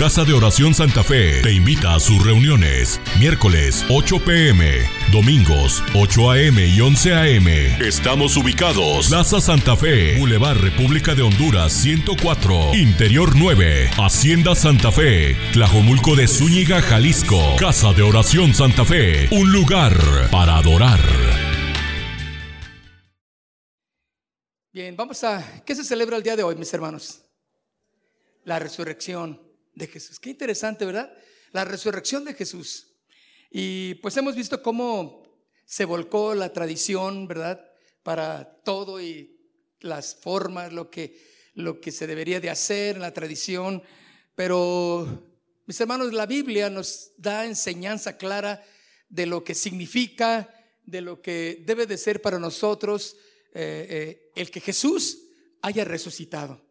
Casa de Oración Santa Fe te invita a sus reuniones. Miércoles 8 pm, domingos 8 am y 11 am. Estamos ubicados. Plaza Santa Fe, Boulevard República de Honduras 104, Interior 9, Hacienda Santa Fe, Tlajomulco de Zúñiga, Jalisco. Casa de Oración Santa Fe, un lugar para adorar. Bien, vamos a... ¿Qué se celebra el día de hoy, mis hermanos? La resurrección de Jesús. Qué interesante, ¿verdad? La resurrección de Jesús. Y pues hemos visto cómo se volcó la tradición, ¿verdad? Para todo y las formas, lo que, lo que se debería de hacer en la tradición. Pero, mis hermanos, la Biblia nos da enseñanza clara de lo que significa, de lo que debe de ser para nosotros eh, eh, el que Jesús haya resucitado.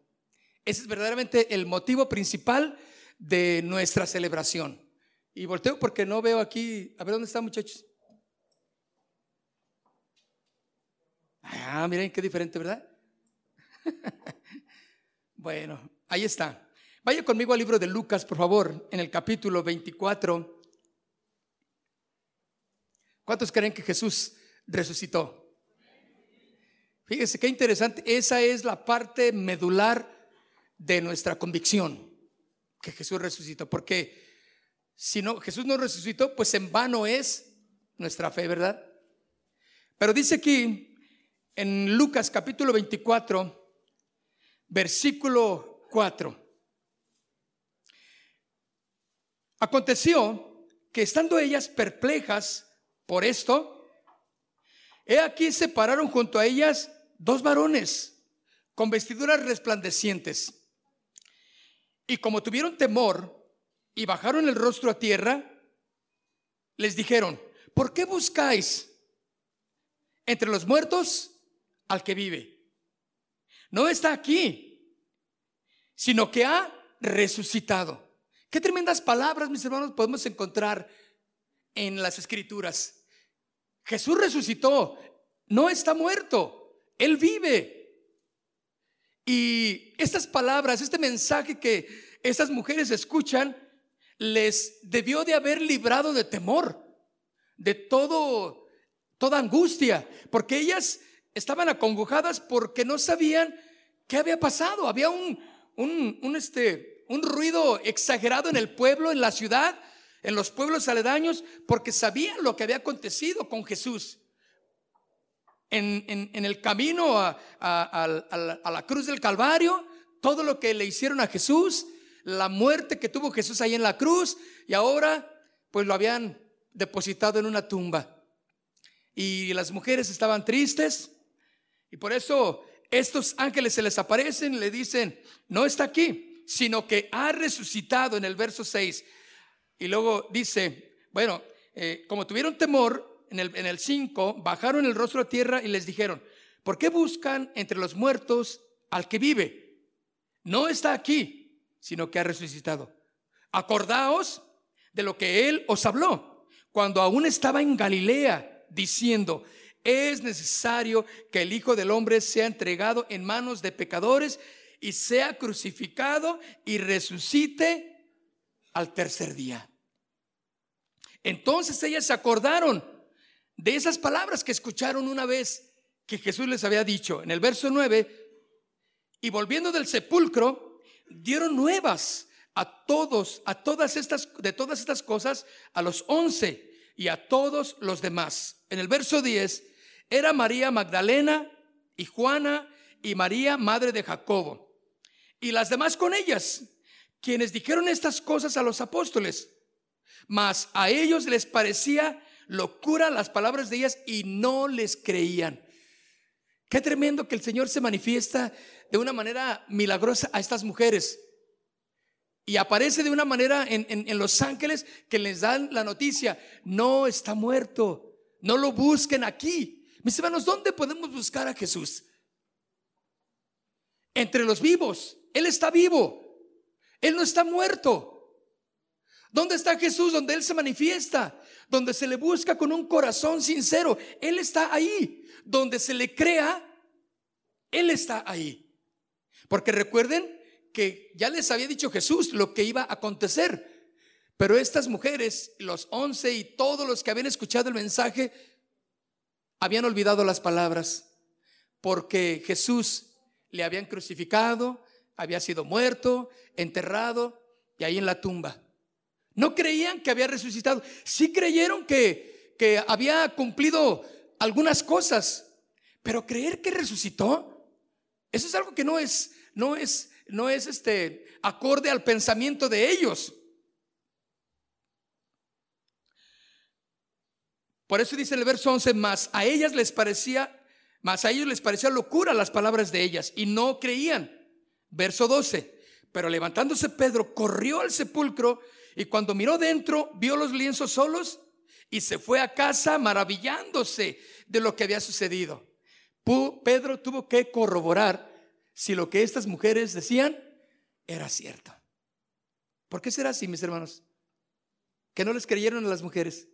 Ese es verdaderamente el motivo principal de nuestra celebración. Y volteo porque no veo aquí, a ver dónde están muchachos. Ah, miren qué diferente, ¿verdad? bueno, ahí está. Vaya conmigo al libro de Lucas, por favor, en el capítulo 24. ¿Cuántos creen que Jesús resucitó? Fíjese qué interesante. Esa es la parte medular de nuestra convicción que Jesús resucitó, porque si no, Jesús no resucitó, pues en vano es nuestra fe, ¿verdad? Pero dice aquí en Lucas capítulo 24, versículo 4. Aconteció que estando ellas perplejas por esto, he aquí se pararon junto a ellas dos varones con vestiduras resplandecientes y como tuvieron temor y bajaron el rostro a tierra, les dijeron, ¿por qué buscáis entre los muertos al que vive? No está aquí, sino que ha resucitado. Qué tremendas palabras, mis hermanos, podemos encontrar en las escrituras. Jesús resucitó, no está muerto, Él vive. Y estas palabras, este mensaje que estas mujeres escuchan, les debió de haber librado de temor, de todo, toda angustia, porque ellas estaban acongojadas porque no sabían qué había pasado. Había un, un, un, este, un ruido exagerado en el pueblo, en la ciudad, en los pueblos aledaños, porque sabían lo que había acontecido con Jesús en, el camino a, la cruz del Calvario, todo lo que le hicieron a Jesús, la muerte que tuvo Jesús ahí en la cruz, y ahora pues lo habían depositado en una tumba. Y las mujeres estaban tristes, y por eso estos ángeles se les aparecen y le dicen, no está aquí, sino que ha resucitado en el verso 6. Y luego dice, bueno, eh, como tuvieron temor, en el, en el 5, bajaron el rostro a tierra y les dijeron, ¿por qué buscan entre los muertos al que vive? No está aquí, sino que ha resucitado. Acordaos de lo que él os habló cuando aún estaba en Galilea, diciendo, es necesario que el Hijo del Hombre sea entregado en manos de pecadores y sea crucificado y resucite al tercer día. Entonces ellas se acordaron de esas palabras que escucharon una vez que Jesús les había dicho en el verso 9, y volviendo del sepulcro, dieron nuevas a todos, a todas estas, de todas estas cosas, a los once y a todos los demás. En el verso 10, era María Magdalena y Juana y María, madre de Jacobo, y las demás con ellas, quienes dijeron estas cosas a los apóstoles, mas a ellos les parecía locura las palabras de ellas y no les creían. Qué tremendo que el Señor se manifiesta de una manera milagrosa a estas mujeres. Y aparece de una manera en, en, los ángeles que les dan la noticia, no está muerto, no lo busquen aquí. Mis hermanos, ¿dónde podemos buscar a Jesús? Entre los vivos. Él está vivo. Él no está muerto. ¿Dónde está Jesús? Donde Él se manifiesta donde se le busca con un corazón sincero. Él está ahí. Donde se le crea, Él está ahí. Porque recuerden que ya les había dicho Jesús lo que iba a acontecer. Pero estas mujeres, los once y todos los que habían escuchado el mensaje, habían olvidado las palabras, porque Jesús le habían crucificado, había sido muerto, enterrado y ahí en la tumba. No creían que había resucitado, sí creyeron que, que había cumplido algunas cosas, pero creer que resucitó, eso es algo que no es, no es, no es este acorde al pensamiento de ellos. Por eso dice el verso 11, más a ellas les parecía, más a ellos les parecía locura las palabras de ellas y no creían. Verso 12, pero levantándose Pedro corrió al sepulcro y cuando miró dentro vio los lienzos solos y se fue a casa maravillándose de lo que había sucedido. Pedro tuvo que corroborar si lo que estas mujeres decían era cierto. ¿Por qué será así, mis hermanos? Que no les creyeron a las mujeres.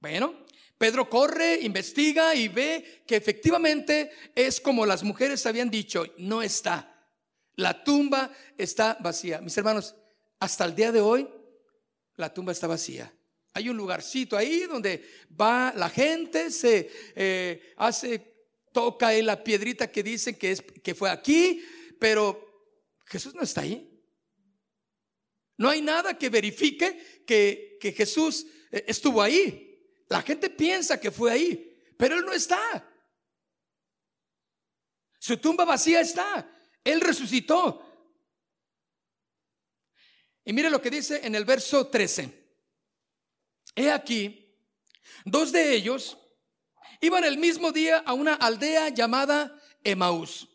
Bueno, Pedro corre, investiga y ve que efectivamente es como las mujeres habían dicho, no está. La tumba está vacía. Mis hermanos, hasta el día de hoy, la tumba está vacía. Hay un lugarcito ahí donde va la gente, se eh, hace, toca ahí la piedrita que dice que, es, que fue aquí, pero Jesús no está ahí. No hay nada que verifique que, que Jesús eh, estuvo ahí. La gente piensa que fue ahí, pero Él no está. Su tumba vacía está. Él resucitó. Y mire lo que dice en el verso 13. He aquí, dos de ellos iban el mismo día a una aldea llamada Emaús,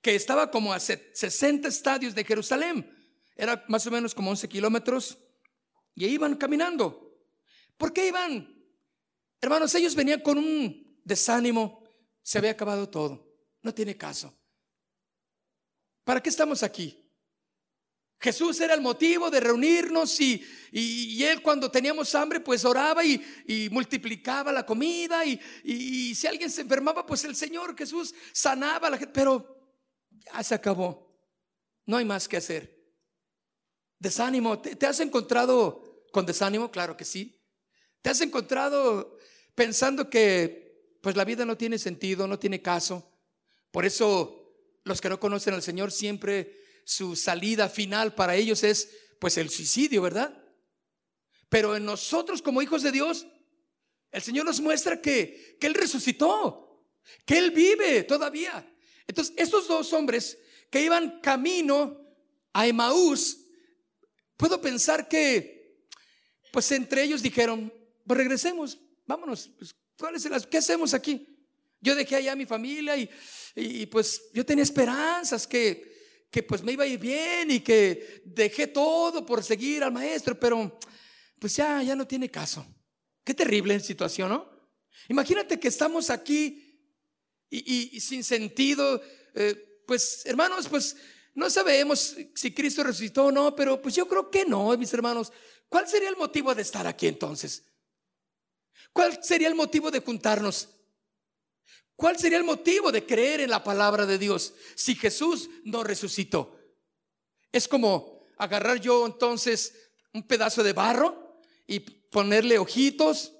que estaba como a 60 estadios de Jerusalén. Era más o menos como 11 kilómetros. Y iban caminando. ¿Por qué iban? Hermanos, ellos venían con un desánimo. Se había acabado todo. No tiene caso. ¿Para qué estamos aquí? Jesús era el motivo de reunirnos y, y, él cuando teníamos hambre pues oraba y, y multiplicaba la comida y, y, si alguien se enfermaba pues el Señor Jesús sanaba a la gente, pero ya se acabó, no hay más que hacer. Desánimo, ¿te, te has encontrado con desánimo? Claro que sí. ¿Te has encontrado pensando que pues la vida no tiene sentido, no tiene caso? Por eso los que no conocen al Señor siempre su salida final para ellos es pues el suicidio, ¿verdad? Pero en nosotros como hijos de Dios, el Señor nos muestra que, que Él resucitó, que Él vive todavía. Entonces, estos dos hombres que iban camino a Emaús, puedo pensar que, pues entre ellos dijeron, pues regresemos, vámonos. Pues, ¿cuál es el, ¿Qué hacemos aquí? Yo dejé allá a mi familia y, y, pues yo tenía esperanzas que, que pues me iba a ir bien y que dejé todo por seguir al maestro, pero pues ya, ya no tiene caso. Qué terrible situación, ¿no? Imagínate que estamos aquí y, sin sentido, eh, pues hermanos, pues no sabemos si Cristo resucitó o no, pero pues yo creo que no, mis hermanos. ¿Cuál sería el motivo de estar aquí entonces? ¿Cuál sería el motivo de juntarnos? ¿Cuál sería el motivo de creer en la palabra de Dios si Jesús no resucitó? Es como agarrar yo entonces un pedazo de barro y ponerle ojitos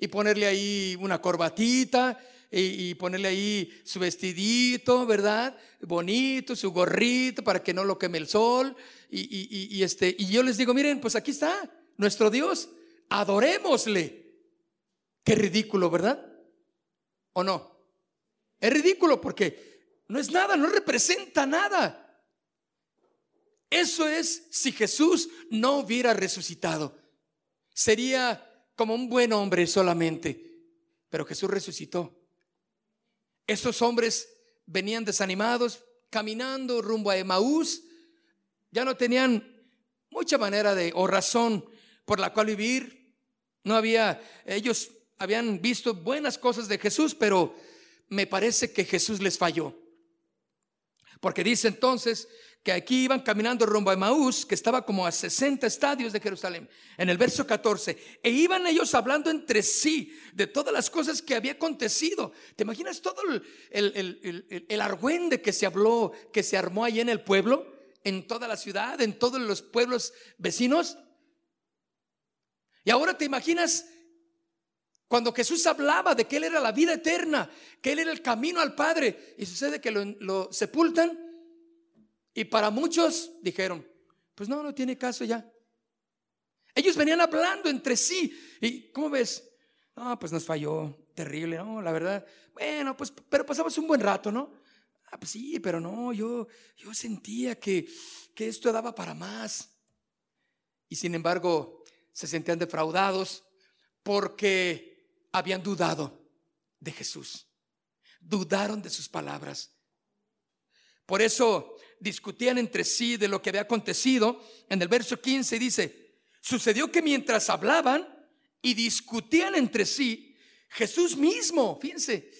y ponerle ahí una corbatita y, ponerle ahí su vestidito, ¿verdad? Bonito, su gorrito para que no lo queme el sol. Y, este, y yo les digo, miren, pues aquí está nuestro Dios, adorémosle. Qué ridículo, ¿verdad? ¿O no? Es ridículo porque no es nada, no representa nada. Eso es si Jesús no hubiera resucitado. Sería como un buen hombre solamente. Pero Jesús resucitó. Estos hombres venían desanimados, caminando rumbo a Emaús. Ya no tenían mucha manera de o razón por la cual vivir. No había, ellos habían visto buenas cosas de Jesús, pero me parece que Jesús les falló. Porque dice entonces que aquí iban caminando rumbo a Maús, que estaba como a 60 estadios de Jerusalén, en el verso 14, e iban ellos hablando entre sí de todas las cosas que había acontecido. ¿Te imaginas todo el, el, el, argüende que se habló, que se armó ahí en el pueblo, en toda la ciudad, en todos los pueblos vecinos? Y ahora te imaginas cuando Jesús hablaba de que Él era la vida eterna, que Él era el camino al Padre, y sucede que lo, lo sepultan y para muchos dijeron, pues no, no tiene caso ya. Ellos venían hablando entre sí. ¿Y cómo ves? No, pues nos falló, terrible, ¿no? La verdad. Bueno, pues, pero pasamos un buen rato, ¿no? Ah, pues sí, pero no, yo, yo sentía que, que esto daba para más. Y sin embargo, se sentían defraudados porque habían dudado de Jesús. Dudaron de sus palabras. Por eso discutían entre sí de lo que había acontecido. En el verso 15 dice, sucedió que mientras hablaban y discutían entre sí, Jesús mismo, fíjense,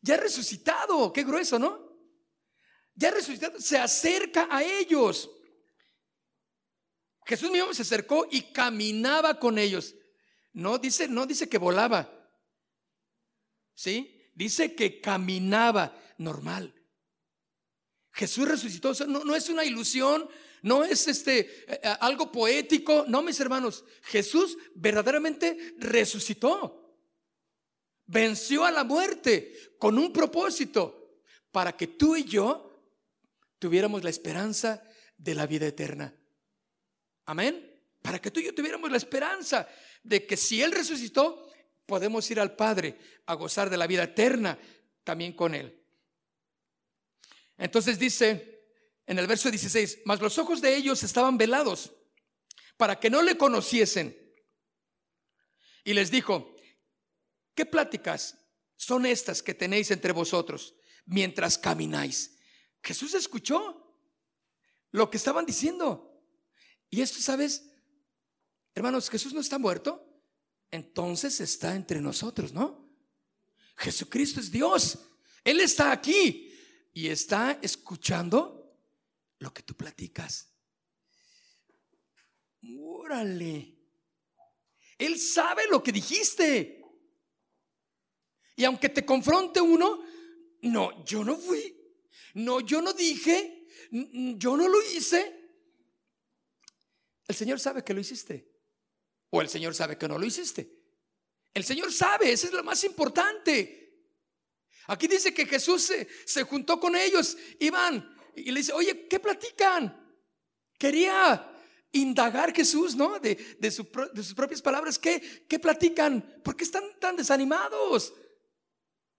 ya resucitado, qué grueso, ¿no? Ya resucitado, se acerca a ellos. Jesús mismo se acercó y caminaba con ellos. No dice, no dice que volaba. ¿Sí? Dice que caminaba normal. Jesús resucitó, no, no es una ilusión, no es este eh, eh, algo poético, no mis hermanos, Jesús verdaderamente resucitó. Venció a la muerte con un propósito para que tú y yo tuviéramos la esperanza de la vida eterna. Amén. Para que tú y yo tuviéramos la esperanza de que si Él resucitó, podemos ir al Padre a gozar de la vida eterna también con Él. Entonces dice en el verso 16, mas los ojos de ellos estaban velados para que no le conociesen. Y les dijo, ¿qué pláticas son estas que tenéis entre vosotros mientras camináis? Jesús escuchó lo que estaban diciendo. Y esto, ¿sabes? Hermanos, Jesús no está muerto, entonces está entre nosotros, ¿no? Jesucristo es Dios. Él está aquí y está escuchando lo que tú platicas. Órale. Él sabe lo que dijiste. Y aunque te confronte uno, no, yo no fui. No, yo no dije. Yo no lo hice. El Señor sabe que lo hiciste. O el Señor sabe que no lo hiciste. El Señor sabe, eso es lo más importante. Aquí dice que Jesús se, juntó con ellos, iban y le dice, oye, ¿qué platican? Quería indagar Jesús, ¿no? De, de, sus propias palabras, ¿qué, ¿qué platican? ¿Por qué están tan desanimados?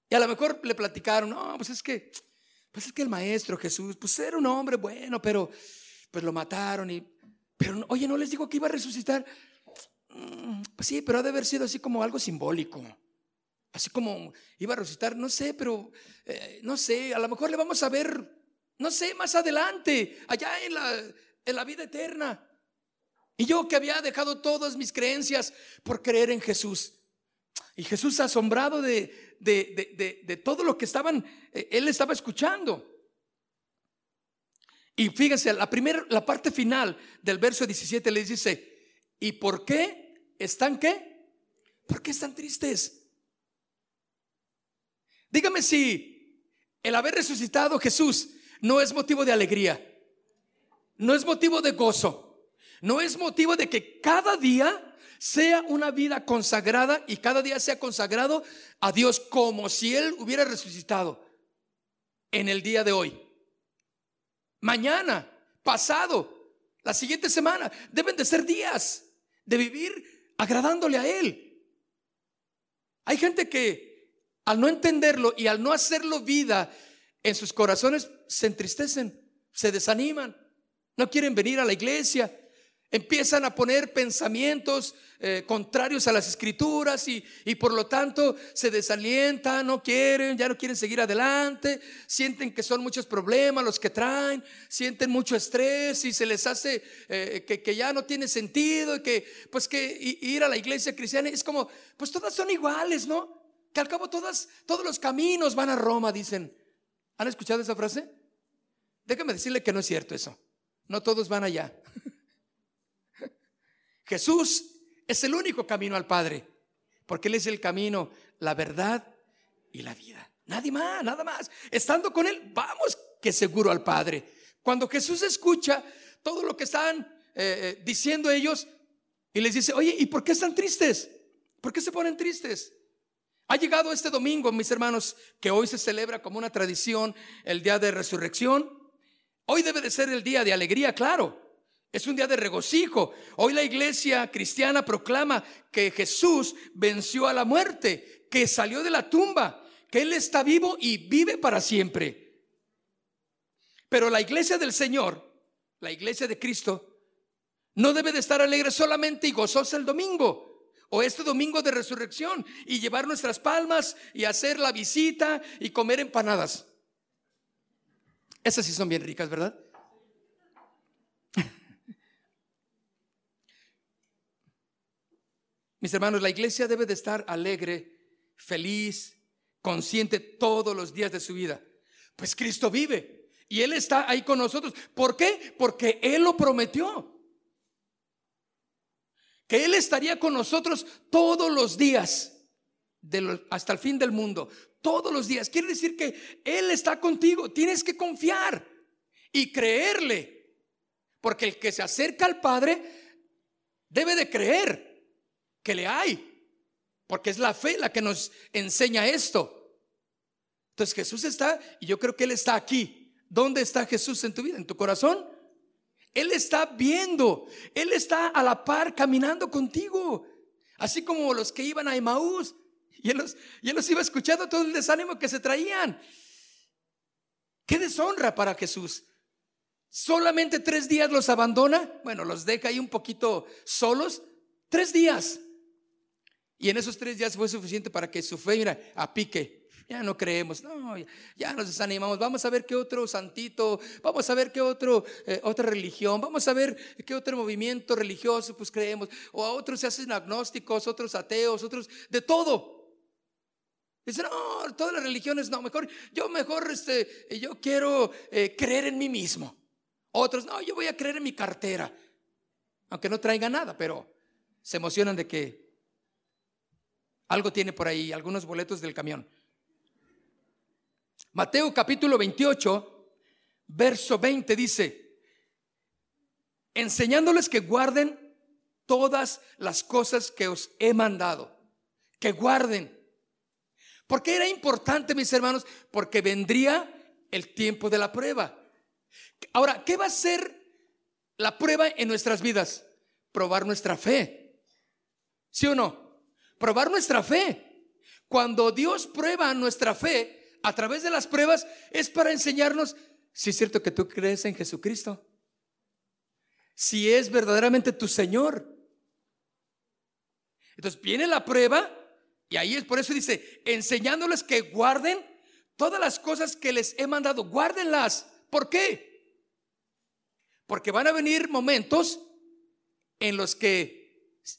Y a lo mejor le platicaron, no, pues es que, pues es que el maestro Jesús, pues era un hombre bueno, pero pues lo mataron y, pero oye, ¿no les digo que iba a resucitar? Mm, sí, pero ha de haber sido así como algo simbólico. Así como iba a resucitar, no sé, pero eh, no sé, a lo mejor le vamos a ver, no sé, más adelante, allá en la, en la vida eterna. Y yo que había dejado todas mis creencias por creer en Jesús. Y Jesús asombrado de, de, de, todo lo que estaban, eh, él estaba escuchando. Y fíjense, la primera, la parte final del verso 17 les dice, ¿y por qué están qué? ¿Por qué están tristes? Dígame si el haber resucitado Jesús no es motivo de alegría, no es motivo de gozo, no es motivo de que cada día sea una vida consagrada y cada día sea consagrado a Dios como si Él hubiera resucitado en el día de hoy. Mañana, pasado, la siguiente semana, deben de ser días de vivir agradándole a Él. Hay gente que al no entenderlo y al no hacerlo vida en sus corazones, se entristecen, se desaniman, no quieren venir a la iglesia, empiezan a poner pensamientos eh, contrarios a las escrituras y, y, por lo tanto se desalientan, no quieren, ya no quieren seguir adelante, sienten que son muchos problemas los que traen, sienten mucho estrés y se les hace eh, que, que, ya no tiene sentido y que pues que ir a la iglesia cristiana es como, pues todas son iguales, ¿no? que al cabo todas, todos los caminos van a Roma, dicen. ¿Han escuchado esa frase? Déjame decirle que no es cierto eso. No todos van allá. Jesús es el único camino al Padre, porque Él es el camino, la verdad y la vida. Nadie más, nada más. Estando con Él, vamos que seguro al Padre. Cuando Jesús escucha todo lo que están eh, eh, diciendo ellos y les dice, oye, ¿y por qué están tristes? ¿Por qué se ponen tristes? Ha llegado este domingo, mis hermanos, que hoy se celebra como una tradición el día de resurrección. Hoy debe de ser el día de alegría, claro. Es un día de regocijo. Hoy la iglesia cristiana proclama que Jesús venció a la muerte, que salió de la tumba, que Él está vivo y vive para siempre. Pero la iglesia del Señor, la iglesia de Cristo, no debe de estar alegre solamente y gozosa el domingo o este domingo de resurrección y llevar nuestras palmas y hacer la visita y comer empanadas. Esas sí son bien ricas, ¿verdad? Mis hermanos, la iglesia debe de estar alegre, feliz, consciente todos los días de su vida. Pues Cristo vive y Él está ahí con nosotros. ¿Por qué? Porque Él lo prometió. Que Él estaría con nosotros todos los días, hasta el fin del mundo. Todos los días. Quiere decir que Él está contigo. Tienes que confiar y creerle. Porque el que se acerca al Padre debe de creer que le hay. Porque es la fe la que nos enseña esto. Entonces Jesús está y yo creo que Él está aquí. ¿Dónde está Jesús en tu vida? ¿En tu corazón? Él está viendo. Él está a la par caminando contigo. Así como los que iban a Emaús. Y él, los, y él los iba escuchando todo el desánimo que se traían. Qué deshonra para Jesús. Solamente tres días los abandona. Bueno, los deja ahí un poquito solos. Tres días. Y en esos tres días fue suficiente para que su fe, mira, a pique. Ya no creemos, no, ya nos desanimamos. Vamos a ver qué otro santito, vamos a ver qué otro, eh, otra religión, vamos a ver qué otro movimiento religioso, pues creemos. O a otros se hacen agnósticos, otros ateos, otros de todo. Dicen, no, todas las religiones no, mejor, yo mejor, este, yo quiero eh, creer en mí mismo. Otros, no, yo voy a creer en mi cartera, aunque no traiga nada, pero se emocionan de que algo tiene por ahí, algunos boletos del camión. Mateo capítulo 28, verso 20 dice, enseñándoles que guarden todas las cosas que os he mandado, que guarden. ¿Por qué era importante, mis hermanos? Porque vendría el tiempo de la prueba. Ahora, ¿qué va a ser la prueba en nuestras vidas? Probar nuestra fe. ¿Sí o no? Probar nuestra fe. Cuando Dios prueba nuestra fe a través de las pruebas es para enseñarnos si es cierto que tú crees en Jesucristo. Si es verdaderamente tu Señor. Entonces viene la prueba y ahí es por eso dice, enseñándoles que guarden todas las cosas que les he mandado, guárdenlas. ¿Por qué? Porque van a venir momentos en los que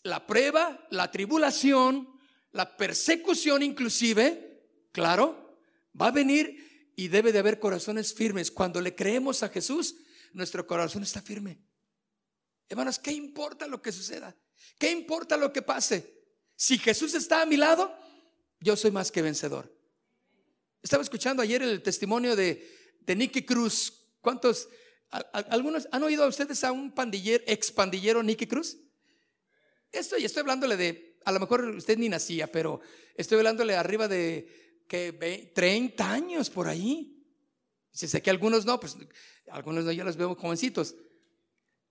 la prueba, la tribulación, la persecución inclusive, claro, va a venir y debe de haber corazones firmes. Cuando le creemos a Jesús, nuestro corazón está firme. Hermanos, ¿qué importa lo que suceda? ¿Qué importa lo que pase? Si Jesús está a mi lado, yo soy más que vencedor. Estaba escuchando ayer el testimonio de, de Nicky Cruz. ¿Cuántos? ¿Algunos han oído a ustedes a un pandillero, ex pandillero Nicky Cruz? Estoy, estoy hablándole de, a lo mejor usted ni nacía, pero estoy hablándole arriba de que 30 años por ahí. Si sé que algunos no, pues algunos no, yo los veo jovencitos.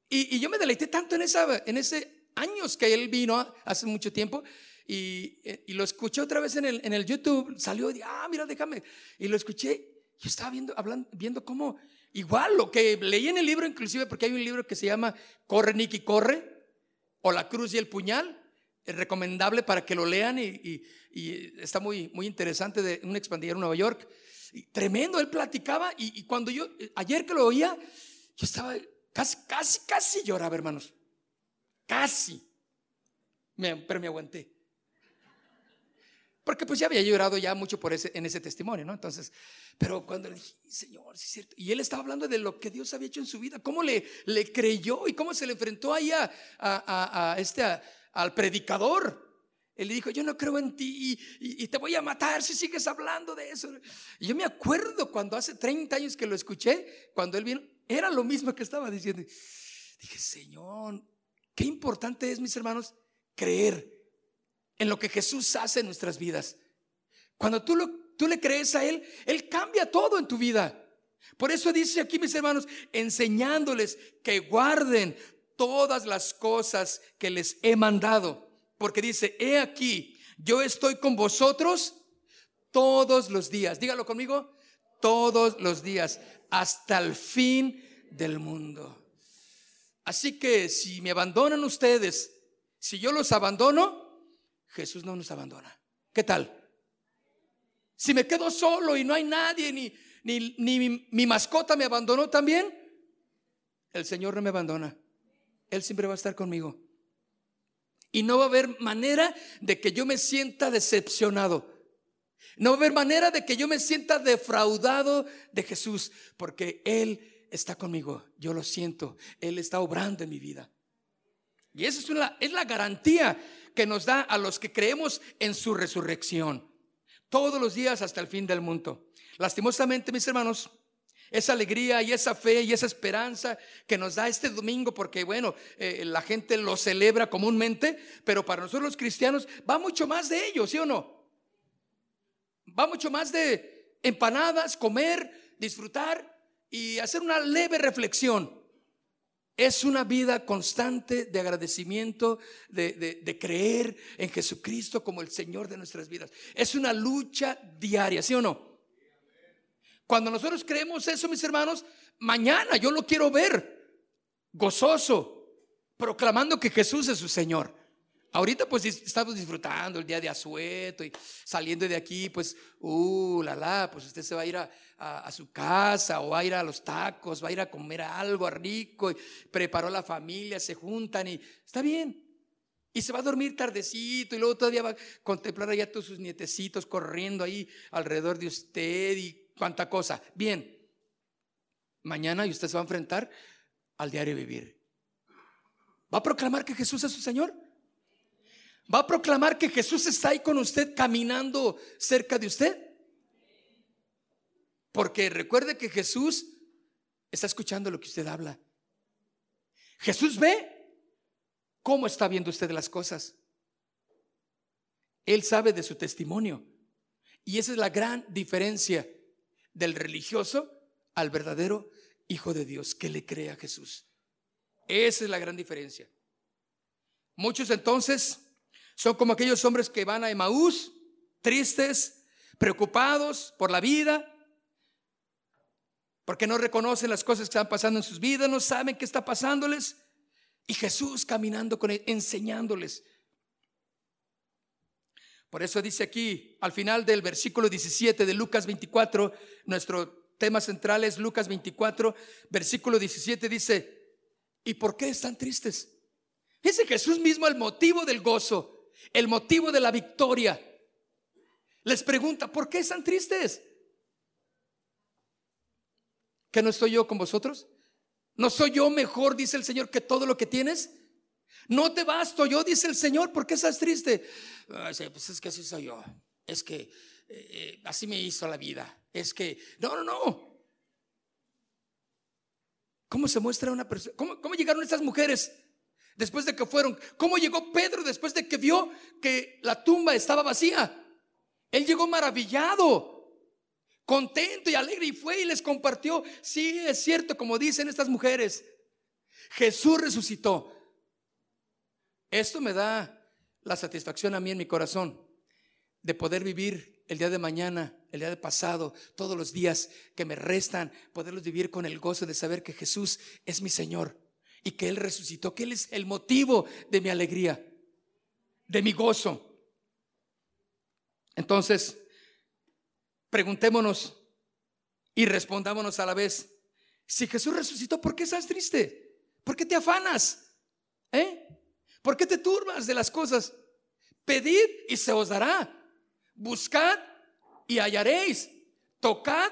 Y, y yo me deleité tanto en, esa, en ese años que él vino hace mucho tiempo y, y, lo escuché otra vez en el, en el YouTube, salió y ah, mira, déjame. Y lo escuché, yo estaba viendo, hablando, viendo cómo, igual lo que leí en el libro, inclusive porque hay un libro que se llama Corre, Nicky, corre o La Cruz y el Puñal. Es recomendable para que lo lean y, está muy, muy interesante de un expandillero en Nueva York. tremendo, él platicaba y, cuando yo, ayer que lo oía, yo estaba casi, casi, casi lloraba, hermanos. Casi. pero me aguanté. Porque pues ya había llorado ya mucho por ese, en ese testimonio, ¿no? Entonces, pero cuando le dije, Señor, sí es cierto. Y él estaba hablando de lo que Dios había hecho en su vida, cómo le, creyó y cómo se le enfrentó ahí a, este, al predicador. Él le dijo, yo no creo en ti y, y, te voy a matar si sigues hablando de eso. Y yo me acuerdo cuando hace 30 años que lo escuché, cuando él vino, era lo mismo que estaba diciendo. Dije, Señor, qué importante es, mis hermanos, creer en lo que Jesús hace en nuestras vidas. Cuando tú, lo, tú le crees a Él, Él cambia todo en tu vida. Por eso dice aquí, mis hermanos, enseñándoles que guarden todas las cosas que les he mandado. Porque dice, he aquí, yo estoy con vosotros todos los días. Dígalo conmigo, todos los días, hasta el fin del mundo. Así que si me abandonan ustedes, si yo los abandono, Jesús no nos abandona. ¿Qué tal? Si me quedo solo y no hay nadie, ni, ni, mi, mascota me abandonó también, el Señor no me abandona. Él siempre va a estar conmigo. Y no va a haber manera de que yo me sienta decepcionado. No va a haber manera de que yo me sienta defraudado de Jesús, porque Él está conmigo. Yo lo siento. Él está obrando en mi vida. Y esa es, una, es la garantía que nos da a los que creemos en su resurrección. Todos los días hasta el fin del mundo. Lastimosamente, mis hermanos, esa alegría y esa fe y esa esperanza que nos da este domingo, porque bueno, eh, la gente lo celebra comúnmente, pero para nosotros los cristianos va mucho más de ello, ¿sí o no? Va mucho más de empanadas, comer, disfrutar y hacer una leve reflexión. Es una vida constante de agradecimiento, de, creer en Jesucristo como el Señor de nuestras vidas. Es una lucha diaria, ¿sí o no? Cuando nosotros creemos eso, mis hermanos, mañana yo lo quiero ver gozoso, proclamando que Jesús es su Señor. Ahorita pues estamos disfrutando el día de asueto y saliendo de aquí, pues, uh, la la, pues usted se va a ir a, su casa o va a ir a los tacos, va a ir a comer algo rico, y preparó la familia, se juntan y está bien. Y se va a dormir tardecito y luego todavía va a contemplar allá todos sus nietecitos corriendo ahí alrededor de usted y cuánta cosa. Bien, mañana y usted se va a enfrentar al diario vivir. ¿Va a proclamar que Jesús es su Señor? ¿Va a proclamar que Jesús está ahí con usted caminando cerca de usted? Porque recuerde que Jesús está escuchando lo que usted habla. Jesús ve cómo está viendo usted las cosas. Él sabe de su testimonio. Y esa es la gran diferencia del religioso al verdadero Hijo de Dios que le cree a Jesús. Esa es la gran diferencia. Muchos entonces son como aquellos hombres que van a Emaús, tristes, preocupados por la vida, porque no reconocen las cosas que están pasando en sus vidas, no saben qué está pasándoles. Y Jesús caminando con él, enseñándoles. Por eso dice aquí, al final del versículo 17 de Lucas 24, nuestro tema central es Lucas 24, versículo 17 dice, ¿y por qué están tristes? Ese Jesús mismo el motivo del gozo el motivo de la victoria. Les pregunta, ¿por qué están tristes? ¿Que no estoy yo con vosotros? ¿No soy yo mejor, dice el Señor, que todo lo que tienes? No te basto yo, dice el Señor, ¿por qué estás triste? pues es que así soy yo. Es que eh, eh, así me hizo la vida. Es que, no, no, no. ¿Cómo se muestra una persona? ¿Cómo, ¿Cómo llegaron estas mujeres? Después de que fueron. ¿Cómo llegó Pedro después de que vio que la tumba estaba vacía? Él llegó maravillado, contento y alegre y fue y les compartió. Sí, es cierto, como dicen estas mujeres, Jesús resucitó. Esto me da la satisfacción a mí en mi corazón de poder vivir el día de mañana, el día de pasado, todos los días que me restan, poderlos vivir con el gozo de saber que Jesús es mi Señor y que Él resucitó, que Él es el motivo de mi alegría, de mi gozo. Entonces, preguntémonos y respondámonos a la vez, si Jesús resucitó, ¿por qué estás triste? ¿Por qué te afanas? ¿Eh? ¿Por qué te turbas de las cosas? Pedid y se os dará. buscad y hallaréis, tocad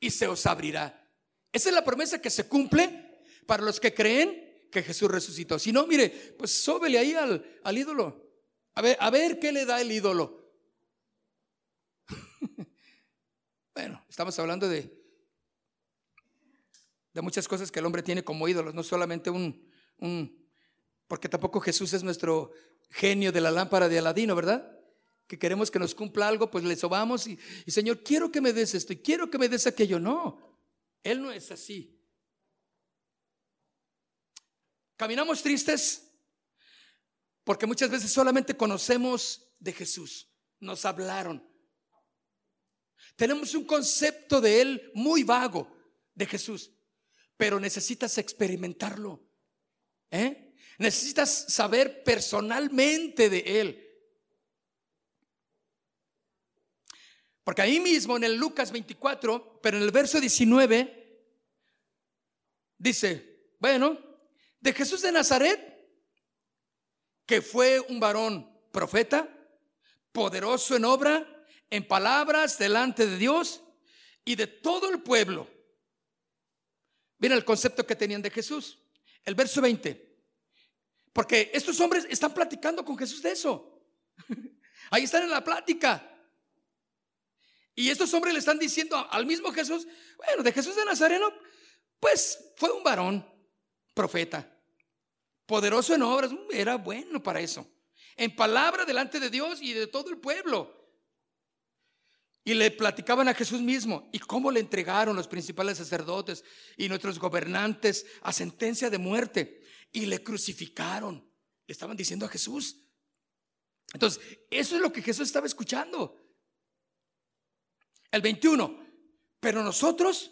y se os abrirá. Esa es la promesa que se cumple para los que creen que Jesús resucitó. Si no, mire, pues sóbele ahí al, al ídolo. A ver, a ver qué le da el ídolo. bueno, estamos hablando de, de muchas cosas que el hombre tiene como ídolos, no solamente un, un, porque tampoco Jesús es nuestro genio de la lámpara de Aladino, ¿verdad? Que queremos que nos cumpla algo, pues le sobamos y, y Señor, quiero que me des esto y quiero que me des aquello. No, Él no es así. Caminamos tristes porque muchas veces solamente conocemos de Jesús. Nos hablaron. Tenemos un concepto de Él muy vago, de Jesús, pero necesitas experimentarlo. ¿eh? Necesitas saber personalmente de Él. Porque ahí mismo en el Lucas 24, pero en el verso 19, dice, bueno, de Jesús de Nazaret, que fue un varón profeta, poderoso en obra, en palabras delante de Dios y de todo el pueblo. Mira el concepto que tenían de Jesús. El verso 20. Porque estos hombres están platicando con Jesús de eso. Ahí están en la plática. Y estos hombres le están diciendo al mismo Jesús, bueno, de Jesús de Nazareno, pues fue un varón, profeta, poderoso en obras, era bueno para eso. En palabra delante de Dios y de todo el pueblo. Y le platicaban a Jesús mismo y cómo le entregaron los principales sacerdotes y nuestros gobernantes a sentencia de muerte y le crucificaron. Le estaban diciendo a Jesús. Entonces, eso es lo que Jesús estaba escuchando. El 21. Pero nosotros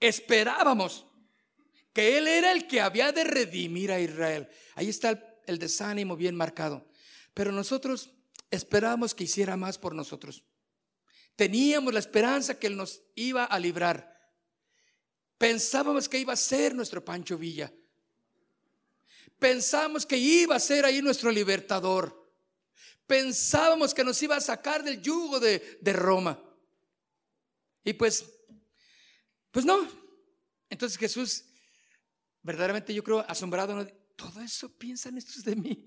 esperábamos que Él era el que había de redimir a Israel. Ahí está el, desánimo bien marcado. Pero nosotros esperábamos que hiciera más por nosotros. Teníamos la esperanza que Él nos iba a librar. Pensábamos que iba a ser nuestro Pancho Villa. Pensábamos que iba a ser ahí nuestro libertador. Pensábamos que nos iba a sacar del yugo de, de Roma. Y pues, pues no. Entonces Jesús verdaderamente yo creo asombrado, todo eso piensan estos de mí.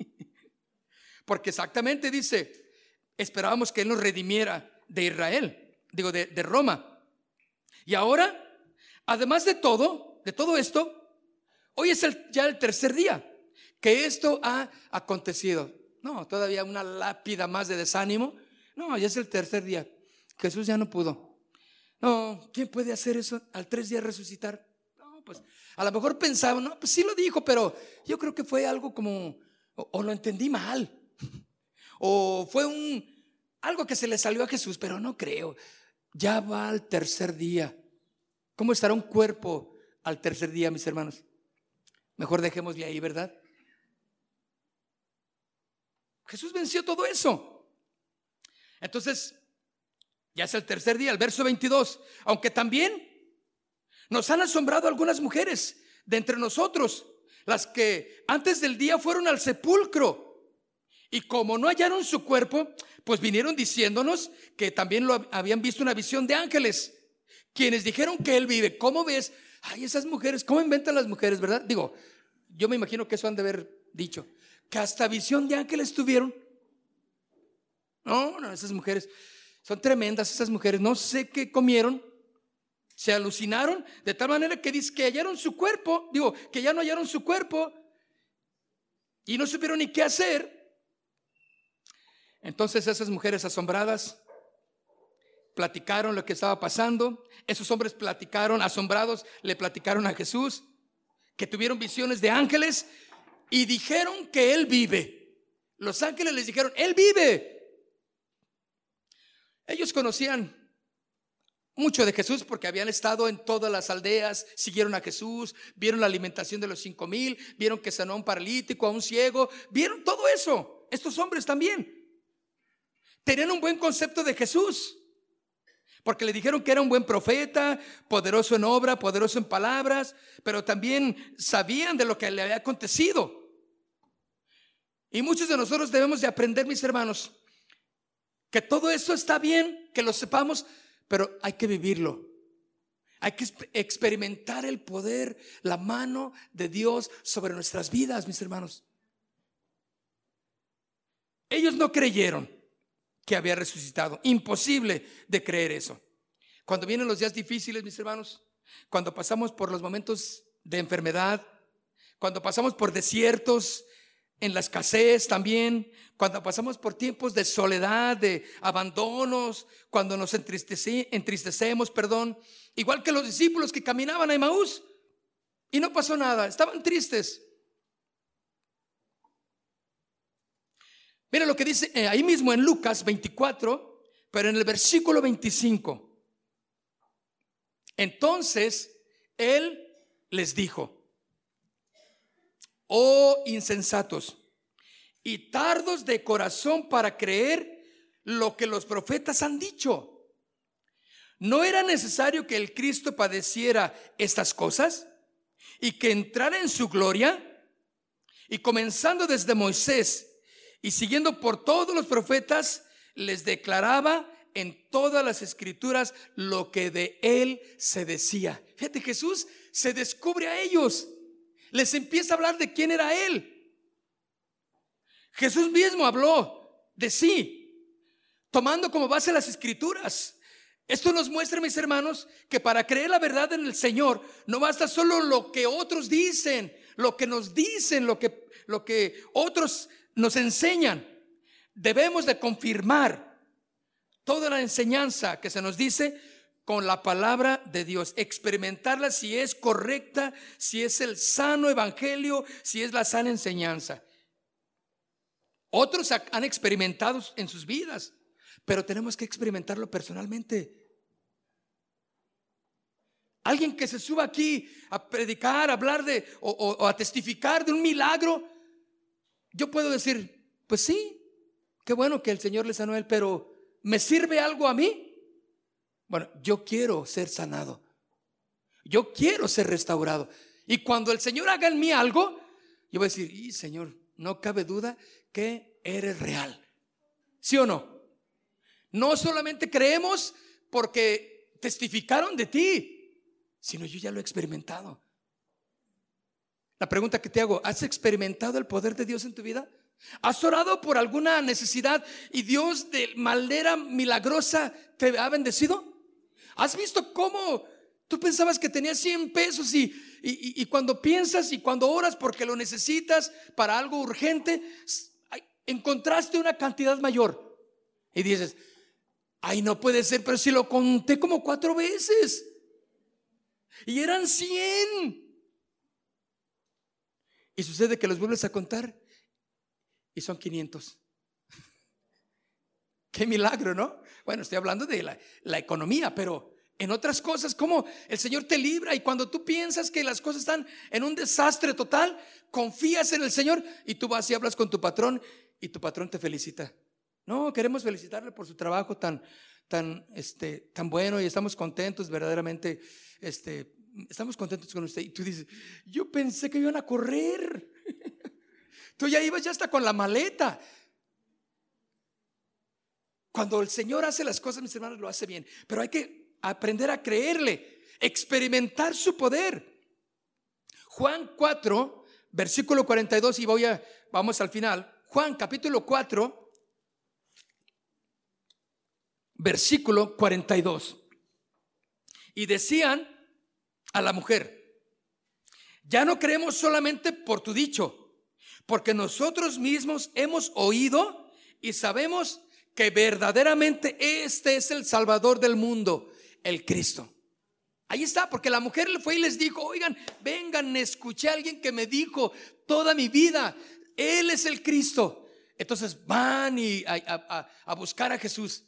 Porque exactamente dice, esperábamos que Él nos redimiera de Israel, digo, de, de Roma. Y ahora, además de todo, de todo esto, hoy es el, ya el tercer día que esto ha acontecido. No, todavía una lápida más de desánimo. No, ya es el tercer día. Jesús ya no pudo. No, ¿quién puede hacer eso al tres días resucitar? Pues a lo mejor pensaba, no, pues sí lo dijo, pero yo creo que fue algo como, o, lo entendí mal, o fue un, algo que se le salió a Jesús, pero no creo. Ya va al tercer día. ¿Cómo estará un cuerpo al tercer día, mis hermanos? Mejor dejémosle ahí, ¿verdad? Jesús venció todo eso. Entonces, ya es el tercer día, el verso 22. Aunque también nos han asombrado algunas mujeres de entre nosotros, las que antes del día fueron al sepulcro. Y como no hallaron su cuerpo, pues vinieron diciéndonos que también lo habían visto una visión de ángeles, quienes dijeron que él vive. ¿Cómo ves? Ay, esas mujeres, ¿cómo inventan las mujeres, verdad? Digo, yo me imagino que eso han de haber dicho, que hasta visión de ángeles tuvieron. No, no, esas mujeres son tremendas, esas mujeres, no sé qué comieron, se alucinaron de tal manera que dice que hallaron su cuerpo, digo, que ya no hallaron su cuerpo y no supieron ni qué hacer. Entonces esas mujeres asombradas platicaron lo que estaba pasando. Esos hombres platicaron, asombrados, le platicaron a Jesús que tuvieron visiones de ángeles y dijeron que Él vive. Los ángeles les dijeron, Él vive. Ellos conocían mucho de Jesús porque habían estado en todas las aldeas, siguieron a Jesús, vieron la alimentación de los cinco mil, vieron que sanó a un paralítico, a un ciego, vieron todo eso. Estos hombres también tenían un buen concepto de Jesús. Porque le dijeron que era un buen profeta, poderoso en obra, poderoso en palabras, pero también sabían de lo que le había acontecido. Y muchos de nosotros debemos de aprender, mis hermanos, Que todo eso está bien, que lo sepamos, pero hay que vivirlo. Hay que experimentar el poder, la mano de Dios sobre nuestras vidas, mis hermanos. Ellos no creyeron que había resucitado. Imposible de creer eso. Cuando vienen los días difíciles, mis hermanos, cuando pasamos por los momentos de enfermedad, cuando pasamos por desiertos, en la escasez también, cuando pasamos por tiempos de soledad, de abandonos, cuando nos entristecemos, perdón, igual que los discípulos que caminaban a Emaús y no pasó nada, estaban tristes. Mira lo que dice eh, ahí mismo en Lucas 24, pero en el versículo 25. Entonces él les dijo, oh insensatos y tardos de corazón para creer lo que los profetas han dicho. ¿No era necesario que el Cristo padeciera estas cosas y que entrara en su gloria? Y comenzando desde Moisés y siguiendo por todos los profetas, les declaraba en todas las escrituras lo que de él se decía. Fíjate, Jesús se descubre a ellos, les empieza a hablar de quién era él. Jesús mismo habló de sí, tomando como base las escrituras. Esto nos muestra, mis hermanos, que para creer la verdad en el Señor no basta solo lo que otros dicen, lo que nos dicen, lo que, lo que otros nos enseñan. Debemos de confirmar toda la enseñanza que se nos dice con la palabra de Dios, experimentarla si es correcta, si es el sano evangelio, si es la sana enseñanza. Otros han experimentado en sus vidas, pero tenemos que experimentarlo personalmente. Alguien que se suba aquí a predicar, hablar de o, a testificar de un milagro, yo puedo decir, pues sí, qué bueno que el Señor le sanó a él, pero ¿me sirve algo a mí? Bueno, yo quiero ser sanado. Yo quiero ser restaurado. Y cuando el Señor haga en mí algo, yo voy a decir, y Señor, no cabe duda que eres real. ¿Sí o no? No solamente creemos porque testificaron de ti, sino yo ya lo he experimentado. La pregunta que te hago, ¿has experimentado el poder de Dios en tu vida? ¿Has orado por alguna necesidad y Dios de manera milagrosa te ha bendecido? ¿Has visto cómo tú pensabas que tenías 100 pesos y, y, cuando piensas y cuando oras porque lo necesitas para algo urgente, encontraste una cantidad mayor? Y dices, ay, no puede ser, pero si lo conté como cuatro veces. Y eran 100. Y sucede que los vuelves a contar y son 500. Qué milagro, ¿no? Bueno, estoy hablando de la, economía, pero en otras cosas, como el Señor te libra y cuando tú piensas que las cosas están en un desastre total, confías en el Señor y tú vas y hablas con tu patrón y tu patrón te felicita. No, queremos felicitarle por su trabajo tan, tan, este, tan bueno y estamos contentos verdaderamente, este, estamos contentos con usted. Y tú dices, yo pensé que iban a correr. Tú ya ibas ya hasta con la maleta. Cuando el Señor hace las cosas, mis hermanos, lo hace bien. Pero hay que aprender a creerle, experimentar su poder. Juan 4, versículo 42, y voy a, vamos al final. Juan capítulo 4, versículo 42. Y decían a la mujer, ya no creemos solamente por tu dicho porque nosotros mismos hemos oído y sabemos que verdaderamente este es el Salvador del mundo, el Cristo. Ahí está, porque la mujer le fue y les dijo, oigan, vengan, escuché a alguien que me dijo toda mi vida, Él es el Cristo. Entonces van y a, a buscar a Jesús.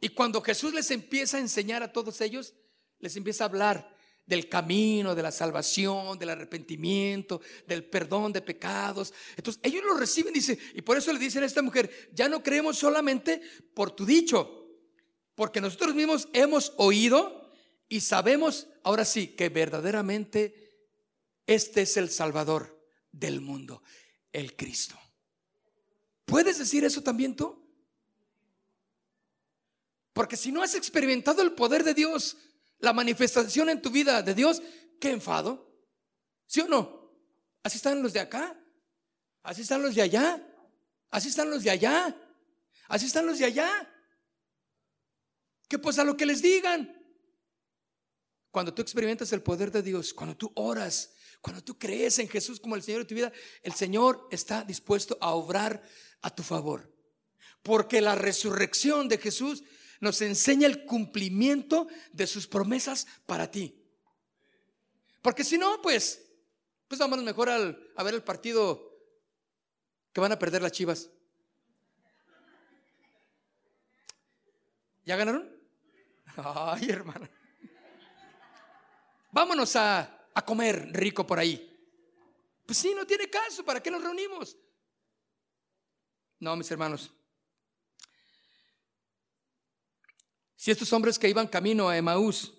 Y cuando Jesús les empieza a enseñar a todos ellos, les empieza a hablar del camino, de la salvación, del arrepentimiento, del perdón de pecados. Entonces ellos lo reciben, dice, y por eso le dicen a esta mujer, ya no creemos solamente por tu dicho, porque nosotros mismos hemos oído y sabemos, ahora sí, que verdaderamente este es el Salvador del mundo, el Cristo. ¿Puedes decir eso también tú? Porque si no has experimentado el poder de Dios, la manifestación en tu vida de Dios, qué enfado. ¿Sí o no? Así están los de acá. Así están los de allá. Así están los de allá. Así están los de allá. Que pues a lo que les digan. Cuando tú experimentas el poder de Dios, cuando tú oras, cuando tú crees en Jesús como el Señor de tu vida, el Señor está dispuesto a obrar a tu favor. Porque la resurrección de Jesús nos enseña el cumplimiento de sus promesas para ti. Porque si no, pues, pues vámonos mejor a ver el partido que van a perder las chivas. ¿Ya ganaron? Ay, hermana. Vámonos a, a comer rico por ahí. Pues sí, no tiene caso. ¿Para qué nos reunimos? No, mis hermanos. Si estos hombres que iban camino a Emaús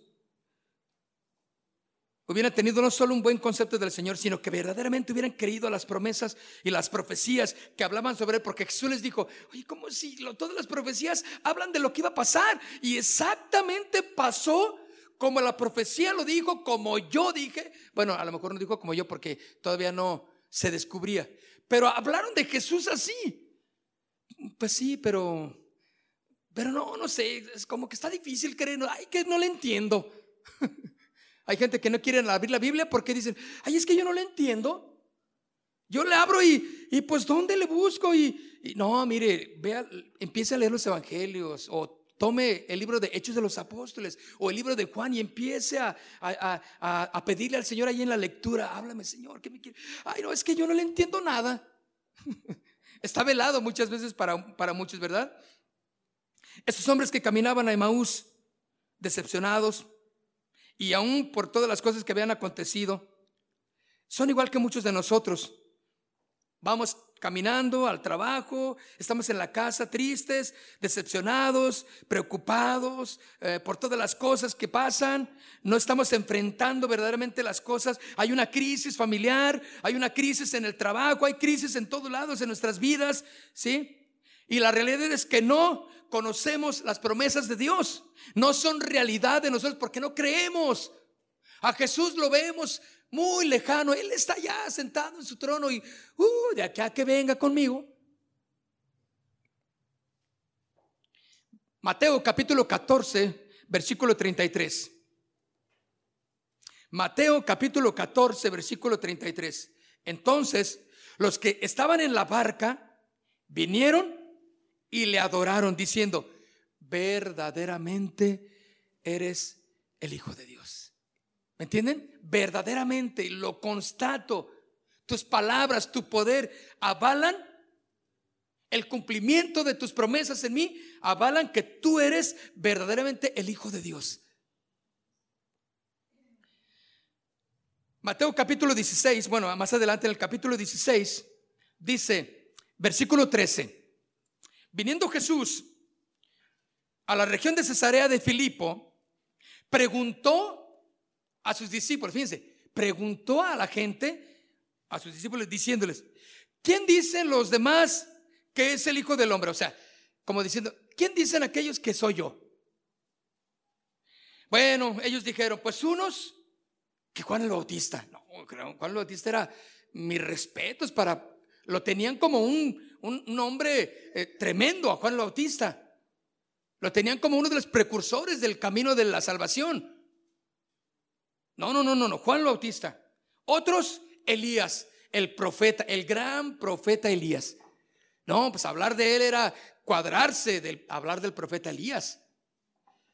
hubieran tenido no solo un buen concepto del Señor, sino que verdaderamente hubieran creído a las promesas y las profecías que hablaban sobre él, porque Jesús les dijo, oye, ¿cómo si todas las profecías hablan de lo que iba a pasar? Y exactamente pasó como la profecía lo dijo, como yo dije. Bueno, a lo mejor no dijo como yo porque todavía no se descubría, pero hablaron de Jesús así. Pues sí, pero pero no, no sé, es como que está difícil creer, ay, que no le entiendo. Hay gente que no quiere abrir la Biblia porque dicen, ay, es que yo no le entiendo. Yo le abro y, y pues, ¿dónde le busco? Y, no, mire, vea, empiece a leer los evangelios o tome el libro de Hechos de los Apóstoles o el libro de Juan y empiece a, a, pedirle al Señor ahí en la lectura, háblame Señor, ¿qué me quiere? Ay, no, es que yo no le entiendo nada. Está velado muchas veces para, para muchos, ¿verdad? Estos hombres que caminaban a Emaús, decepcionados, y aún por todas las cosas que habían acontecido, son igual que muchos de nosotros. Vamos caminando al trabajo, estamos en la casa tristes, decepcionados, preocupados eh, por todas las cosas que pasan, no estamos enfrentando verdaderamente las cosas, hay una crisis familiar, hay una crisis en el trabajo, hay crisis en todos lados en nuestras vidas, ¿sí? Y la realidad es que no conocemos las promesas de Dios. No son realidad de nosotros porque no creemos. A Jesús lo vemos muy lejano. Él está ya sentado en su trono y uh, de aquí a que venga conmigo. Mateo capítulo 14, versículo 33. Mateo capítulo 14, versículo 33. Entonces, los que estaban en la barca vinieron y le adoraron diciendo, verdaderamente eres el Hijo de Dios. ¿Me entienden? Verdaderamente, lo constato. Tus palabras, tu poder avalan el cumplimiento de tus promesas en mí, avalan que tú eres verdaderamente el Hijo de Dios. Mateo capítulo 16, bueno, más adelante en el capítulo 16, dice, versículo 13. Viniendo Jesús a la región de Cesarea de Filipo, preguntó a sus discípulos, fíjense, preguntó a la gente, a sus discípulos, diciéndoles, ¿quién dicen los demás que es el Hijo del Hombre? O sea, como diciendo, ¿quién dicen aquellos que soy yo? Bueno, ellos dijeron, pues unos que Juan el Bautista. No, Juan el Bautista era mis respetos para, lo tenían como un, un, nombre eh, tremendo a Juan Bautista. Lo tenían como uno de los precursores del camino de la salvación. No, no, no, no, no, Juan Bautista. Otros, Elías, el profeta, el gran profeta Elías. No, pues hablar de él era cuadrarse del hablar del profeta Elías.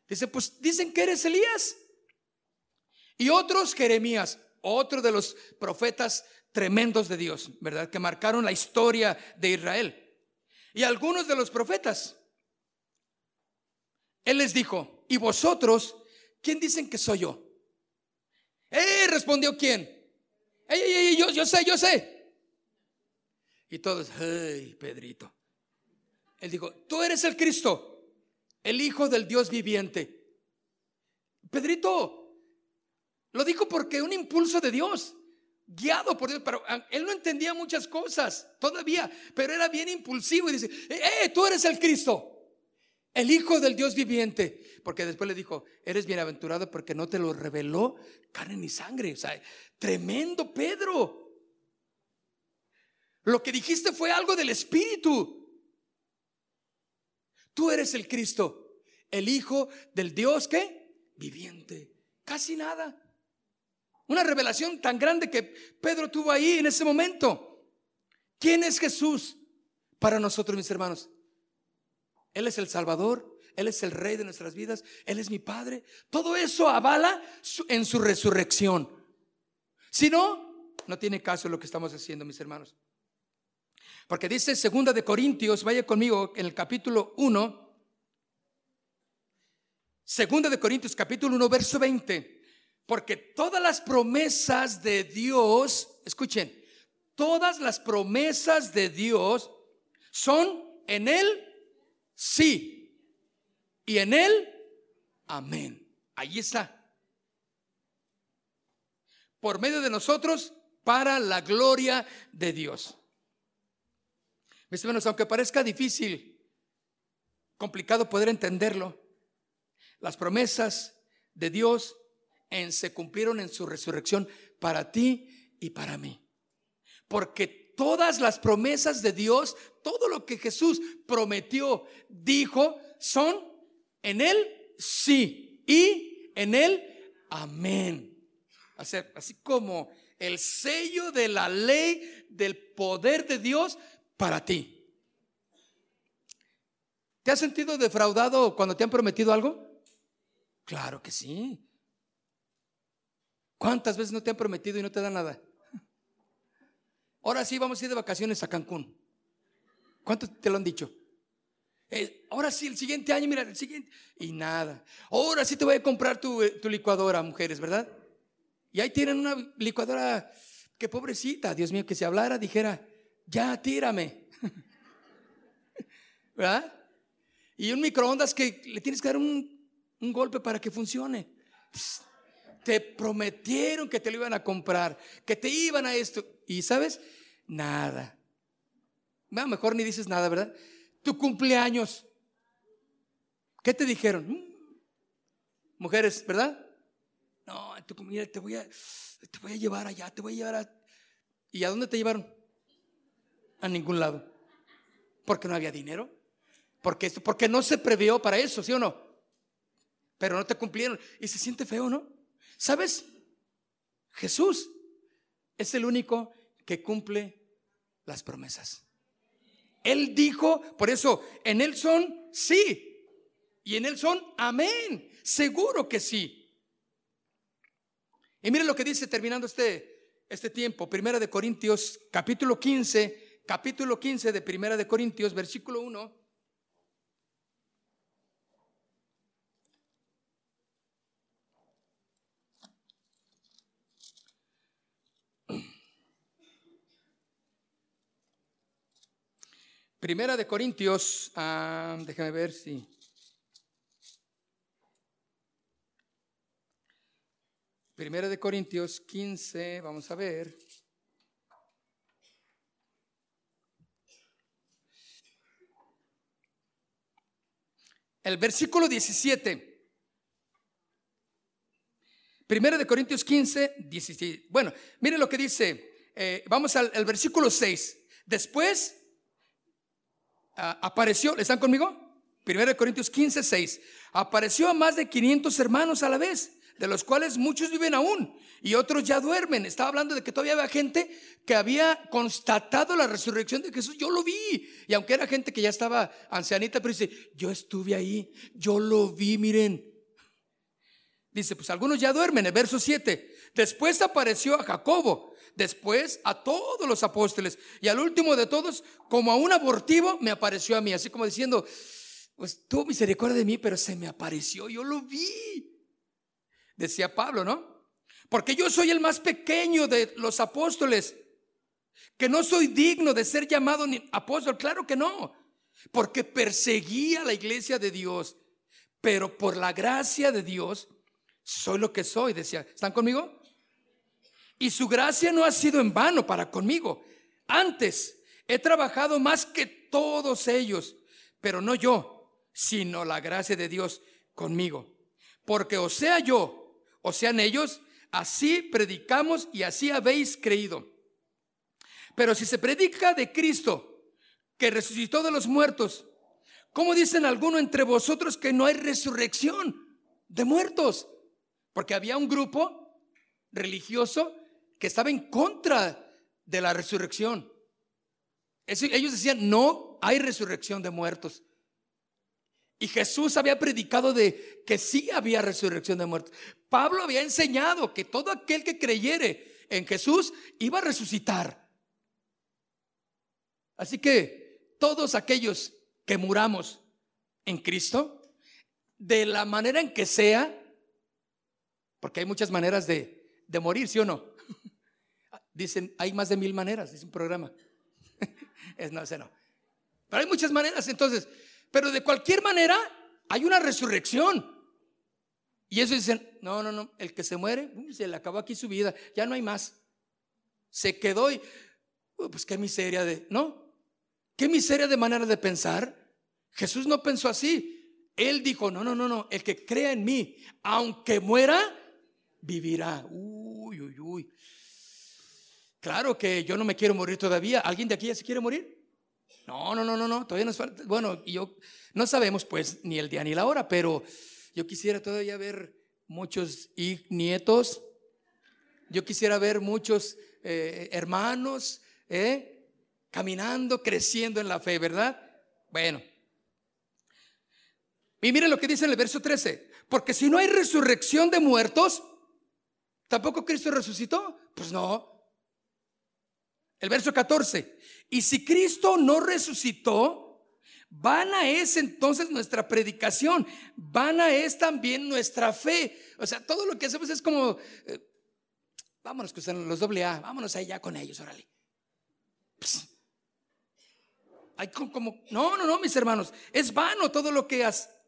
Dice, pues dicen que eres Elías. Y otros, Jeremías, otro de los profetas tremendos de Dios, ¿verdad? Que marcaron la historia de Israel. Y algunos de los profetas. Él les dijo, ¿y vosotros quién dicen que soy yo? ¡Eh! Respondió quién. ¡Ey! Yo, yo sé, yo sé. Y todos, ¡ay, Pedrito! Él dijo, tú eres el Cristo, el Hijo del Dios viviente. Pedrito, lo dijo porque un impulso de Dios guiado por Dios, pero ah, él no entendía muchas cosas todavía, pero era bien impulsivo y dice, eh, eh, tú eres el Cristo. el Hijo del Dios viviente. Porque después le dijo, eres bienaventurado porque no te lo reveló carne ni sangre. O sea, tremendo Pedro. Lo que dijiste fue algo del Espíritu. Tú eres el Cristo, el Hijo del Dios que viviente. Casi nada. Una revelación tan grande que Pedro tuvo ahí en ese momento. ¿Quién es Jesús para nosotros, mis hermanos? Él es el Salvador, Él es el Rey de nuestras vidas, Él es mi Padre. Todo eso avala en su resurrección. Si no, no tiene caso lo que estamos haciendo, mis hermanos. Porque dice segunda de Corintios, vaya conmigo en el capítulo 1, segunda de Corintios capítulo 1, verso 20. Porque todas las promesas de Dios, escuchen, todas las promesas de Dios son en Él sí y en Él amén. Ahí está. Por medio de nosotros para la gloria de Dios. Mis hermanos, aunque parezca difícil, complicado poder entenderlo, las promesas de Dios en, se cumplieron en su resurrección para ti y para mí. Porque todas las promesas de Dios, todo lo que Jesús prometió, dijo, son en Él sí y en Él amén. así como el sello de la ley del poder de Dios para ti. ¿Te has sentido defraudado cuando te han prometido algo? Claro que sí. ¿Cuántas veces no te han prometido y no te dan nada? Ahora sí vamos a ir de vacaciones a Cancún. ¿Cuántos te lo han dicho? Eh, ahora sí, el siguiente año, mira, el siguiente. Y nada. Ahora sí te voy a comprar tu, eh, tu licuadora, mujeres, ¿verdad? Y ahí tienen una licuadora que pobrecita, Dios mío, que si hablara dijera, ya tírame. ¿Verdad? Y un microondas que le tienes que dar un, un golpe para que funcione. Te prometieron que te lo iban a comprar, que te iban a esto. Y sabes, nada. Bueno, mejor ni dices nada, ¿verdad? Tu cumpleaños. ¿Qué te dijeron? Mm. Mujeres, ¿verdad? No, mira, te voy a, te voy a llevar allá, te voy a llevar a... ¿Y a dónde te llevaron? A ningún lado. Porque no había dinero. Porque, porque no se previó para eso, ¿sí o no? Pero no te cumplieron. Y se siente feo, ¿no? ¿Sabes? Jesús es el único que cumple las promesas. Él dijo, por eso, en Él son sí. Y en Él son amén. Seguro que sí. Y miren lo que dice terminando este, este tiempo. Primera de Corintios, capítulo 15, capítulo 15 de Primera de Corintios, versículo 1. Primera de Corintios, ah, déjame ver si. Primera de Corintios 15, vamos a ver. El versículo 17. Primera de Corintios 15, 17. Bueno, mire lo que dice. Eh, vamos al, al versículo 6. Después apareció, ¿están conmigo? 1 Corintios 15, 6. Apareció a más de 500 hermanos a la vez, de los cuales muchos viven aún y otros ya duermen. Estaba hablando de que todavía había gente que había constatado la resurrección de Jesús. Yo lo vi. Y aunque era gente que ya estaba ancianita, pero dice, yo estuve ahí, yo lo vi, miren. Dice, pues algunos ya duermen, el verso 7. Después apareció a Jacobo después a todos los apóstoles y al último de todos, como a un abortivo, me apareció a mí, así como diciendo, pues tuvo misericordia de mí, pero se me apareció, yo lo vi. Decía Pablo, ¿no? Porque yo soy el más pequeño de los apóstoles, que no soy digno de ser llamado ni apóstol, claro que no, porque perseguía la iglesia de Dios, pero por la gracia de Dios soy lo que soy, decía. ¿Están conmigo? Y su gracia no ha sido en vano para conmigo. Antes he trabajado más que todos ellos, pero no yo, sino la gracia de Dios conmigo. Porque o sea yo, o sean ellos, así predicamos y así habéis creído. Pero si se predica de Cristo, que resucitó de los muertos, ¿cómo dicen algunos entre vosotros que no hay resurrección de muertos? Porque había un grupo religioso estaba en contra de la resurrección. Ellos decían, no hay resurrección de muertos. Y Jesús había predicado de que sí había resurrección de muertos. Pablo había enseñado que todo aquel que creyere en Jesús iba a resucitar. Así que todos aquellos que muramos en Cristo, de la manera en que sea, porque hay muchas maneras de, de morir, ¿sí o no? Dicen, hay más de mil maneras, dice un programa. es, no, ese no. Pero hay muchas maneras, entonces, pero de cualquier manera hay una resurrección. Y eso dicen, no, no, no, el que se muere, se le acabó aquí su vida, ya no hay más. Se quedó y, pues qué miseria de, ¿no? Qué miseria de manera de pensar. Jesús no pensó así. Él dijo, no, no, no, no, el que crea en mí, aunque muera, vivirá. Uy, uy, uy. Claro que yo no me quiero morir todavía. ¿Alguien de aquí ya se quiere morir? No, no, no, no, no. Todavía nos falta. Bueno, yo no sabemos pues ni el día ni la hora, pero yo quisiera todavía ver muchos nietos. Yo quisiera ver muchos eh, hermanos, ¿eh? caminando, creciendo en la fe, ¿verdad? Bueno. Y miren lo que dice en el verso 13. Porque si no hay resurrección de muertos, ¿tampoco Cristo resucitó? Pues no. El verso 14. Y si Cristo no resucitó, vana es entonces nuestra predicación, vana es también nuestra fe. O sea, todo lo que hacemos es como, eh, vámonos con los doble A, vámonos allá con ellos, órale. Hay como, no, no, no, mis hermanos, es vano todo lo que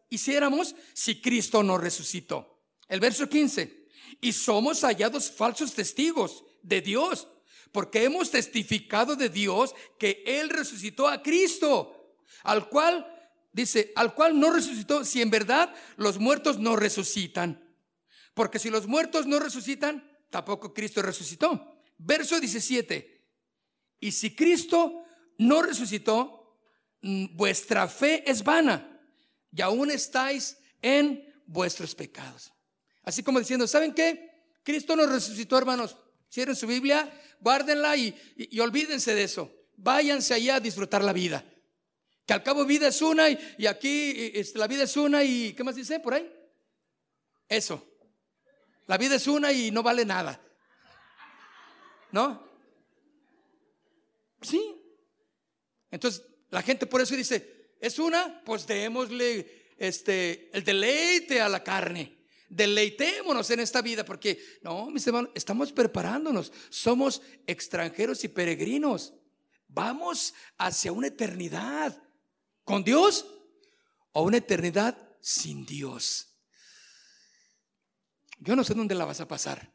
hiciéramos si Cristo no resucitó. El verso 15. Y somos hallados falsos testigos de Dios porque hemos testificado de Dios que Él resucitó a Cristo, al cual, dice, al cual no resucitó, si en verdad los muertos no resucitan. Porque si los muertos no resucitan, tampoco Cristo resucitó. Verso 17. Y si Cristo no resucitó, mm, vuestra fe es vana y aún estáis en vuestros pecados. Así como diciendo, ¿saben qué? Cristo no resucitó, hermanos. Cierren su Biblia, guárdenla y, olvídense de eso. Váyanse allá a disfrutar la vida. Que al cabo vida es una y, aquí la vida es una y ¿qué más dice por ahí? Eso. La vida es una y no vale nada. ¿No? Sí. Entonces la gente por eso dice, es una, pues démosle este, el deleite a la carne. Deleitémonos en esta vida porque, no, mis hermanos, estamos preparándonos. Somos extranjeros y peregrinos. Vamos hacia una eternidad con Dios o una eternidad sin Dios. Yo no sé dónde la vas a pasar,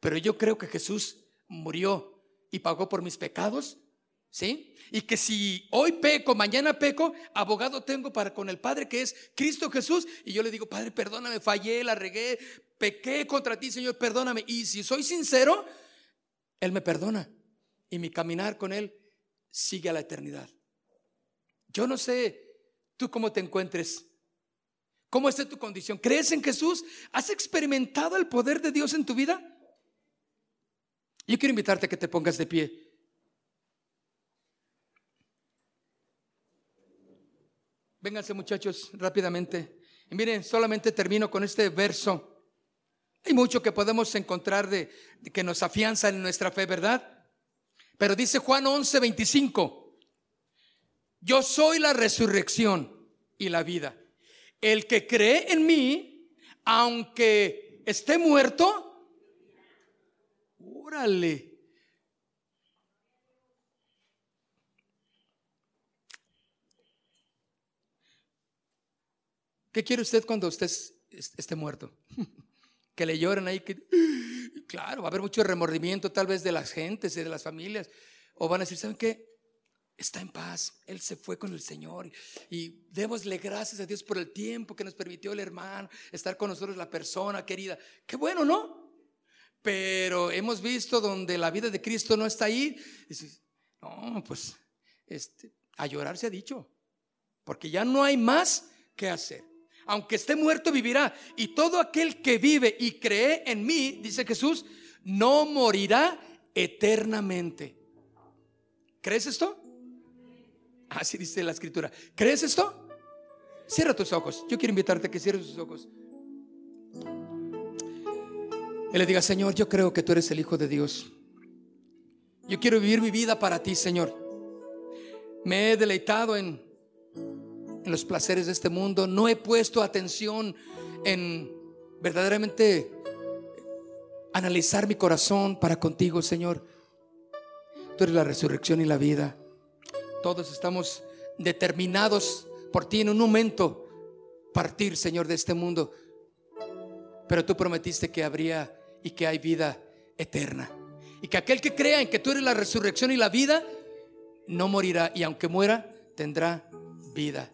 pero yo creo que Jesús murió y pagó por mis pecados ¿Sí? Y que si hoy peco, mañana peco, abogado tengo para con el Padre que es Cristo Jesús. Y yo le digo, Padre, perdóname, fallé, la regué, pequé contra ti, Señor, perdóname. Y si soy sincero, Él me perdona. Y mi caminar con Él sigue a la eternidad. Yo no sé tú cómo te encuentres. ¿Cómo está tu condición? ¿Crees en Jesús? ¿Has experimentado el poder de Dios en tu vida? Yo quiero invitarte a que te pongas de pie. Vénganse muchachos rápidamente. Y miren, solamente termino con este verso. Hay mucho que podemos encontrar de, que nos afianza en nuestra fe, ¿verdad? Pero dice Juan 11, 25, yo soy la resurrección y la vida. El que cree en mí, aunque esté muerto, órale, ¿Qué quiere usted cuando usted esté muerto? que le lloren ahí, claro, va a haber mucho remordimiento tal vez de las gentes y de las familias. O van a decir, ¿saben qué? está en paz. Él se fue con el Señor. Y démosle gracias a Dios por el tiempo que nos permitió el hermano estar con nosotros, la persona querida. Qué bueno, ¿no? Pero hemos visto donde la vida de Cristo no está ahí. no, pues este, a llorar se ha dicho. Porque ya no hay más que hacer. Aunque esté muerto, vivirá. Y todo aquel que vive y cree en mí, dice Jesús, no morirá eternamente. ¿Crees esto? Así dice la escritura. ¿Crees esto? Cierra tus ojos. Yo quiero invitarte a que cierres tus ojos. Y le diga, Señor, yo creo que tú eres el Hijo de Dios. Yo quiero vivir mi vida para ti, Señor. Me he deleitado en, en los placeres de este mundo. No he puesto atención en verdaderamente analizar mi corazón para contigo, Señor. Tú eres la resurrección y la vida. Todos estamos determinados por ti en un momento partir, Señor, de este mundo. Pero tú prometiste que habría y que hay vida eterna. Y que aquel que crea en que tú eres la resurrección y la vida, no morirá. Y aunque muera, tendrá vida